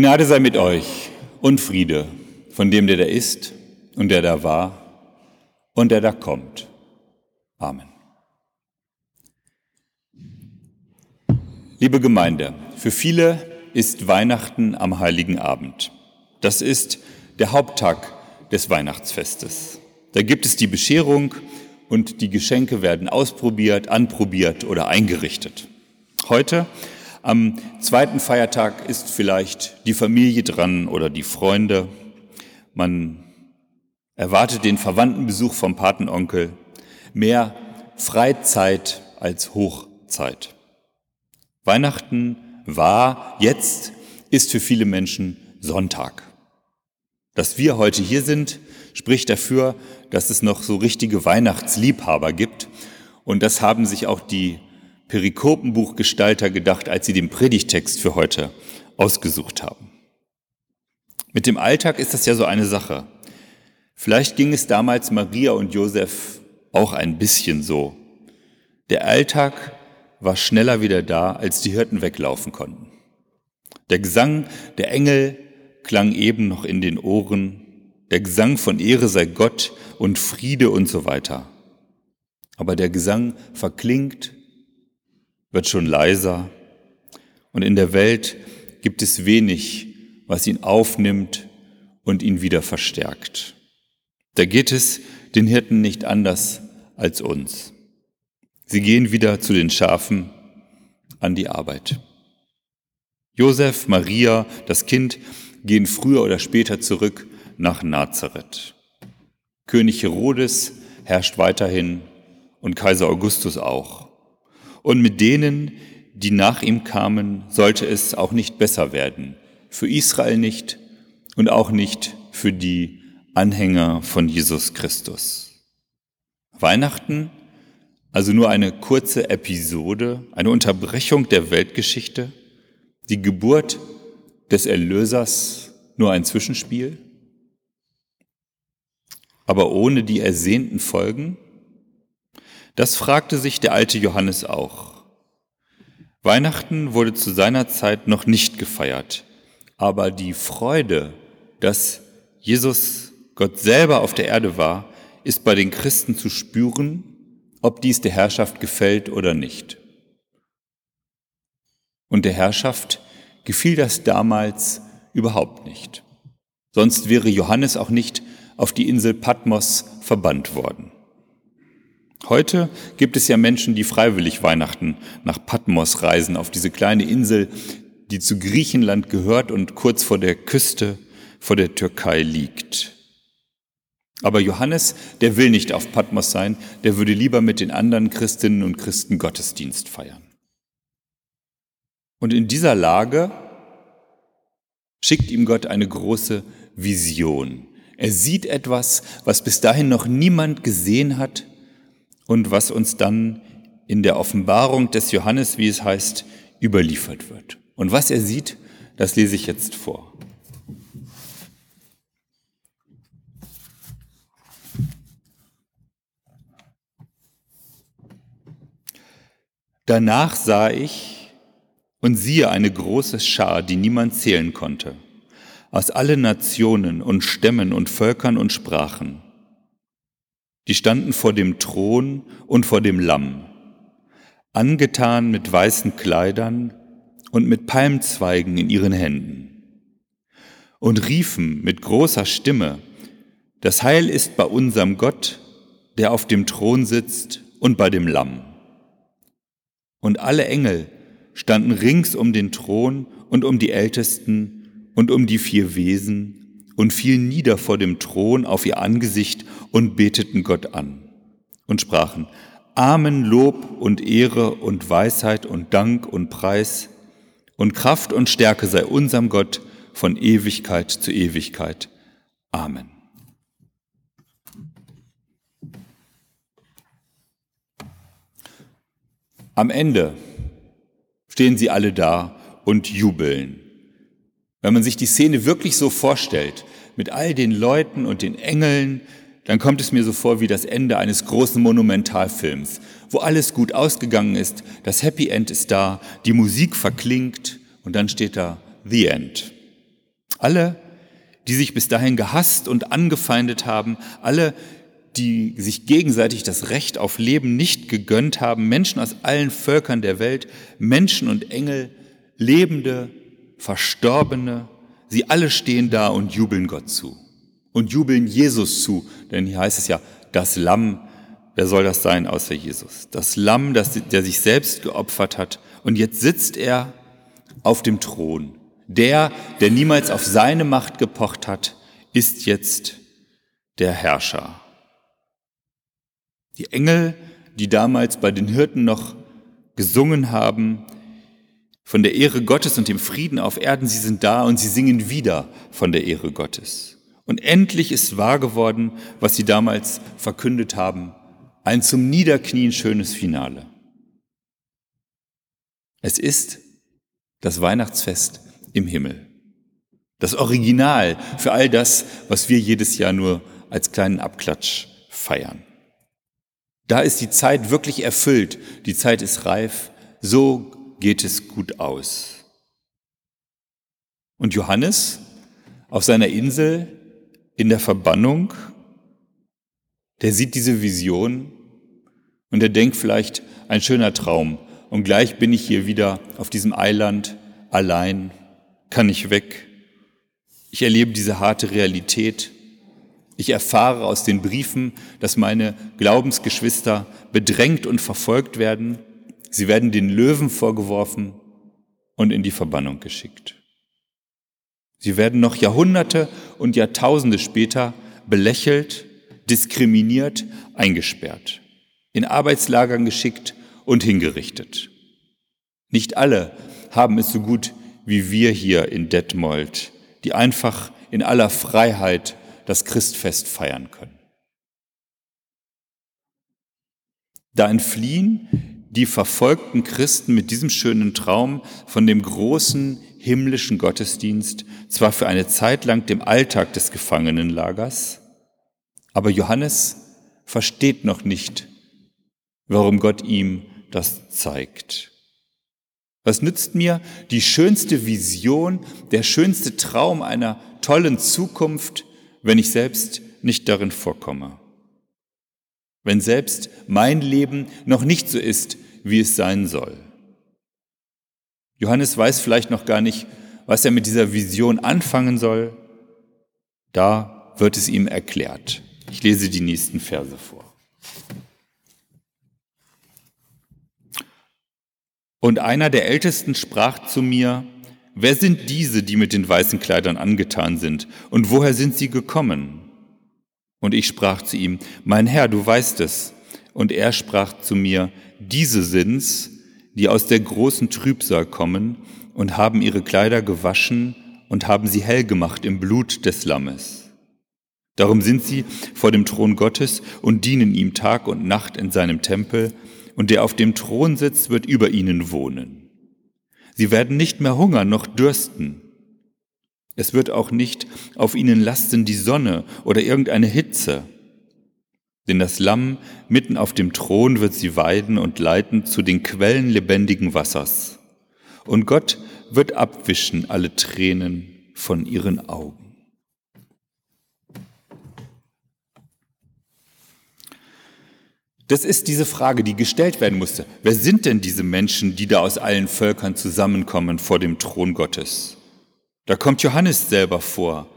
Gnade sei mit euch und Friede von dem, der da ist und der da war und der da kommt. Amen. Liebe Gemeinde, für viele ist Weihnachten am heiligen Abend. Das ist der Haupttag des Weihnachtsfestes. Da gibt es die Bescherung und die Geschenke werden ausprobiert, anprobiert oder eingerichtet. Heute, am zweiten Feiertag, ist vielleicht die Familie dran oder die Freunde. Man erwartet den Verwandtenbesuch vom Patenonkel. Mehr Freizeit als Hochzeit. Weihnachten war, jetzt ist für viele Menschen Sonntag. Dass wir heute hier sind, spricht dafür, dass es noch so richtige Weihnachtsliebhaber gibt. Und das haben sich auch die Perikopenbuchgestalter gedacht, als sie den Predigtext für heute ausgesucht haben. Mit dem Alltag ist das ja so eine Sache. Vielleicht ging es damals Maria und Josef auch ein bisschen so. Der Alltag war schneller wieder da, als die Hirten weglaufen konnten. Der Gesang der Engel klang eben noch in den Ohren, der Gesang von Ehre sei Gott und Friede und so weiter. Aber der Gesang verklingt, wird schon leiser und in der Welt gibt es wenig, was ihn aufnimmt und ihn wieder verstärkt. Da geht es den Hirten nicht anders als uns. Sie gehen wieder zu den Schafen an die Arbeit. Josef, Maria, das Kind gehen früher oder später zurück nach Nazareth. König Herodes herrscht weiterhin und Kaiser Augustus auch. Und mit denen, die nach ihm kamen, sollte es auch nicht besser werden. Für Israel nicht und auch nicht für die Anhänger von Jesus Christus. Weihnachten also nur eine kurze Episode, eine Unterbrechung der Weltgeschichte, die Geburt des Erlösers nur ein Zwischenspiel, aber ohne die ersehnten Folgen? Das fragte sich der alte Johannes auch. Weihnachten wurde zu seiner Zeit noch nicht gefeiert, aber die Freude, dass Jesus Gott selber auf der Erde war, ist bei den Christen zu spüren ob dies der Herrschaft gefällt oder nicht. Und der Herrschaft gefiel das damals überhaupt nicht. Sonst wäre Johannes auch nicht auf die Insel Patmos verbannt worden. Heute gibt es ja Menschen, die freiwillig Weihnachten nach Patmos reisen, auf diese kleine Insel, die zu Griechenland gehört und kurz vor der Küste vor der Türkei liegt. Aber Johannes, der will nicht auf Patmos sein, der würde lieber mit den anderen Christinnen und Christen Gottesdienst feiern. Und in dieser Lage schickt ihm Gott eine große Vision. Er sieht etwas, was bis dahin noch niemand gesehen hat und was uns dann in der Offenbarung des Johannes, wie es heißt, überliefert wird. Und was er sieht, das lese ich jetzt vor. Danach sah ich und siehe eine große Schar, die niemand zählen konnte, aus allen Nationen und Stämmen und Völkern und Sprachen. Die standen vor dem Thron und vor dem Lamm, angetan mit weißen Kleidern und mit Palmzweigen in ihren Händen, und riefen mit großer Stimme, das Heil ist bei unserem Gott, der auf dem Thron sitzt und bei dem Lamm. Und alle Engel standen rings um den Thron und um die Ältesten und um die vier Wesen und fielen nieder vor dem Thron auf ihr Angesicht und beteten Gott an und sprachen, Amen, Lob und Ehre und Weisheit und Dank und Preis und Kraft und Stärke sei unserem Gott von Ewigkeit zu Ewigkeit. Amen. Am Ende stehen sie alle da und jubeln. Wenn man sich die Szene wirklich so vorstellt, mit all den Leuten und den Engeln, dann kommt es mir so vor wie das Ende eines großen Monumentalfilms, wo alles gut ausgegangen ist, das Happy End ist da, die Musik verklingt und dann steht da The End. Alle, die sich bis dahin gehasst und angefeindet haben, alle, die sich gegenseitig das Recht auf Leben nicht gegönnt haben, Menschen aus allen Völkern der Welt, Menschen und Engel, Lebende, Verstorbene, sie alle stehen da und jubeln Gott zu und jubeln Jesus zu, denn hier heißt es ja, das Lamm, wer soll das sein außer Jesus? Das Lamm, das, der sich selbst geopfert hat und jetzt sitzt er auf dem Thron. Der, der niemals auf seine Macht gepocht hat, ist jetzt der Herrscher. Die Engel, die damals bei den Hirten noch gesungen haben, von der Ehre Gottes und dem Frieden auf Erden, sie sind da und sie singen wieder von der Ehre Gottes. Und endlich ist wahr geworden, was sie damals verkündet haben, ein zum Niederknien schönes Finale. Es ist das Weihnachtsfest im Himmel. Das Original für all das, was wir jedes Jahr nur als kleinen Abklatsch feiern. Da ist die Zeit wirklich erfüllt, die Zeit ist reif, so geht es gut aus. Und Johannes auf seiner Insel in der Verbannung, der sieht diese Vision und er denkt vielleicht ein schöner Traum und gleich bin ich hier wieder auf diesem Eiland allein, kann ich weg. Ich erlebe diese harte Realität ich erfahre aus den Briefen, dass meine Glaubensgeschwister bedrängt und verfolgt werden. Sie werden den Löwen vorgeworfen und in die Verbannung geschickt. Sie werden noch Jahrhunderte und Jahrtausende später belächelt, diskriminiert, eingesperrt, in Arbeitslagern geschickt und hingerichtet. Nicht alle haben es so gut wie wir hier in Detmold, die einfach in aller Freiheit das Christfest feiern können. Da entfliehen die verfolgten Christen mit diesem schönen Traum von dem großen himmlischen Gottesdienst zwar für eine Zeit lang dem Alltag des Gefangenenlagers, aber Johannes versteht noch nicht, warum Gott ihm das zeigt. Was nützt mir die schönste Vision, der schönste Traum einer tollen Zukunft, wenn ich selbst nicht darin vorkomme. Wenn selbst mein Leben noch nicht so ist, wie es sein soll. Johannes weiß vielleicht noch gar nicht, was er mit dieser Vision anfangen soll. Da wird es ihm erklärt. Ich lese die nächsten Verse vor. Und einer der Ältesten sprach zu mir, Wer sind diese, die mit den weißen Kleidern angetan sind, und woher sind sie gekommen? Und ich sprach zu ihm, Mein Herr, du weißt es. Und er sprach zu mir, Diese sind's, die aus der großen Trübsal kommen und haben ihre Kleider gewaschen und haben sie hell gemacht im Blut des Lammes. Darum sind sie vor dem Thron Gottes und dienen ihm Tag und Nacht in seinem Tempel, und der auf dem Thron sitzt, wird über ihnen wohnen. Sie werden nicht mehr hungern noch dürsten. Es wird auch nicht auf ihnen lasten die Sonne oder irgendeine Hitze. Denn das Lamm mitten auf dem Thron wird sie weiden und leiten zu den Quellen lebendigen Wassers. Und Gott wird abwischen alle Tränen von ihren Augen. Das ist diese Frage, die gestellt werden musste. Wer sind denn diese Menschen, die da aus allen Völkern zusammenkommen vor dem Thron Gottes? Da kommt Johannes selber vor.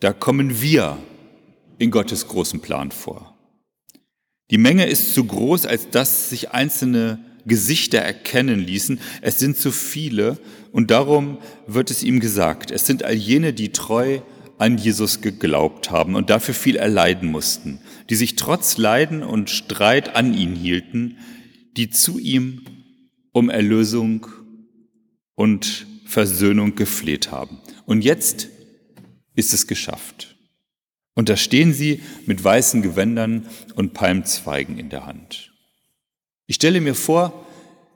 Da kommen wir in Gottes großen Plan vor. Die Menge ist zu groß, als dass sich einzelne Gesichter erkennen ließen. Es sind zu viele und darum wird es ihm gesagt. Es sind all jene, die treu an Jesus geglaubt haben und dafür viel erleiden mussten, die sich trotz Leiden und Streit an ihn hielten, die zu ihm um Erlösung und Versöhnung gefleht haben. Und jetzt ist es geschafft. Und da stehen sie mit weißen Gewändern und Palmzweigen in der Hand. Ich stelle mir vor,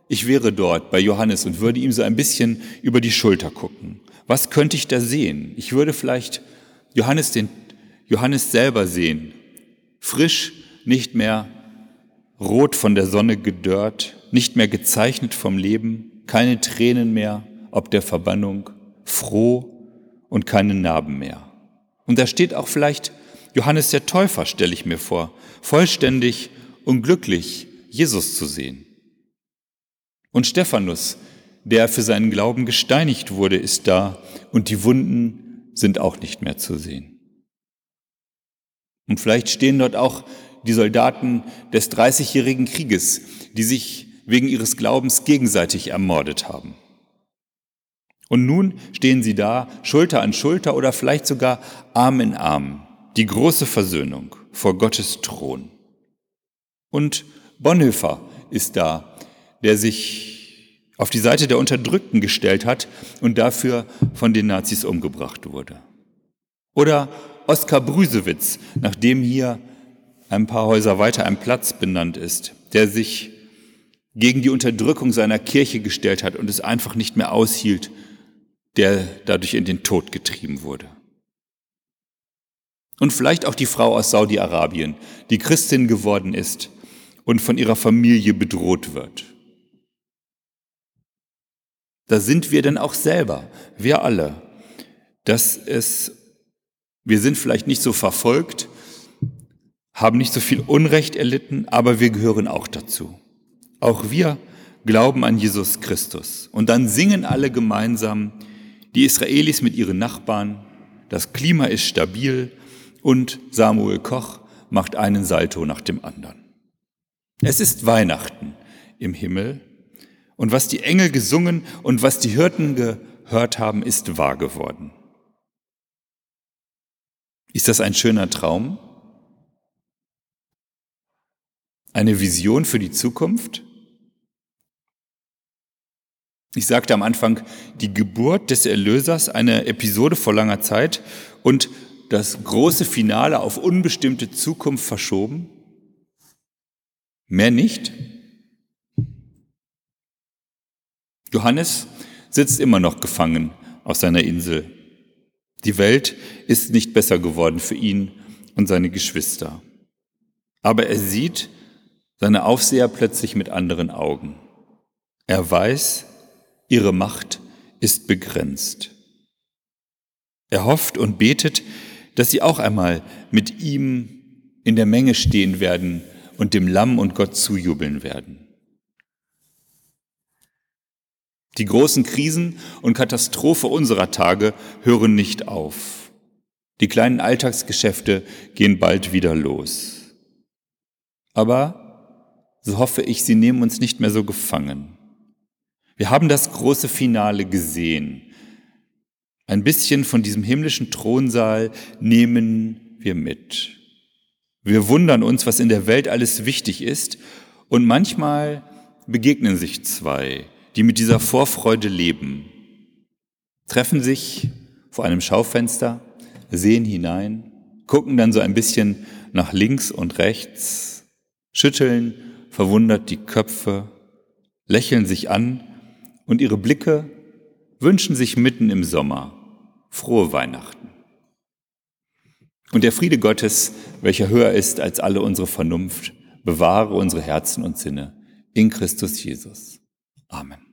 ich wäre dort bei Johannes und würde ihm so ein bisschen über die Schulter gucken. Was könnte ich da sehen? Ich würde vielleicht Johannes, den, Johannes selber sehen. Frisch, nicht mehr rot von der Sonne gedörrt, nicht mehr gezeichnet vom Leben, keine Tränen mehr ob der Verbannung, froh und keine Narben mehr. Und da steht auch vielleicht Johannes der Täufer, stelle ich mir vor, vollständig und glücklich, Jesus zu sehen. Und Stephanus, der für seinen Glauben gesteinigt wurde, ist da und die Wunden sind auch nicht mehr zu sehen. Und vielleicht stehen dort auch die Soldaten des Dreißigjährigen Krieges, die sich wegen ihres Glaubens gegenseitig ermordet haben. Und nun stehen sie da, Schulter an Schulter oder vielleicht sogar Arm in Arm, die große Versöhnung vor Gottes Thron. Und Bonhoeffer ist da, der sich auf die Seite der Unterdrückten gestellt hat und dafür von den Nazis umgebracht wurde. Oder Oskar Brüsewitz, nach dem hier ein paar Häuser weiter ein Platz benannt ist, der sich gegen die Unterdrückung seiner Kirche gestellt hat und es einfach nicht mehr aushielt, der dadurch in den Tod getrieben wurde. Und vielleicht auch die Frau aus Saudi-Arabien, die Christin geworden ist und von ihrer Familie bedroht wird. Da sind wir denn auch selber, wir alle, dass es, wir sind vielleicht nicht so verfolgt, haben nicht so viel Unrecht erlitten, aber wir gehören auch dazu. Auch wir glauben an Jesus Christus. Und dann singen alle gemeinsam, die Israelis mit ihren Nachbarn, das Klima ist stabil und Samuel Koch macht einen Salto nach dem anderen. Es ist Weihnachten im Himmel und was die Engel gesungen und was die Hirten gehört haben, ist wahr geworden. Ist das ein schöner Traum? Eine Vision für die Zukunft? Ich sagte am Anfang, die Geburt des Erlösers, eine Episode vor langer Zeit und das große Finale auf unbestimmte Zukunft verschoben? Mehr nicht? Johannes sitzt immer noch gefangen auf seiner Insel. Die Welt ist nicht besser geworden für ihn und seine Geschwister. Aber er sieht, seine Aufseher plötzlich mit anderen Augen. Er weiß, ihre Macht ist begrenzt. Er hofft und betet, dass sie auch einmal mit ihm in der Menge stehen werden und dem Lamm und Gott zujubeln werden. Die großen Krisen und Katastrophe unserer Tage hören nicht auf. Die kleinen Alltagsgeschäfte gehen bald wieder los. Aber so hoffe ich, sie nehmen uns nicht mehr so gefangen. Wir haben das große Finale gesehen. Ein bisschen von diesem himmlischen Thronsaal nehmen wir mit. Wir wundern uns, was in der Welt alles wichtig ist, und manchmal begegnen sich zwei, die mit dieser Vorfreude leben, treffen sich vor einem Schaufenster, sehen hinein, gucken dann so ein bisschen nach links und rechts, schütteln verwundert die Köpfe, lächeln sich an und ihre Blicke wünschen sich mitten im Sommer frohe Weihnachten. Und der Friede Gottes, welcher höher ist als alle unsere Vernunft, bewahre unsere Herzen und Sinne in Christus Jesus. Amen.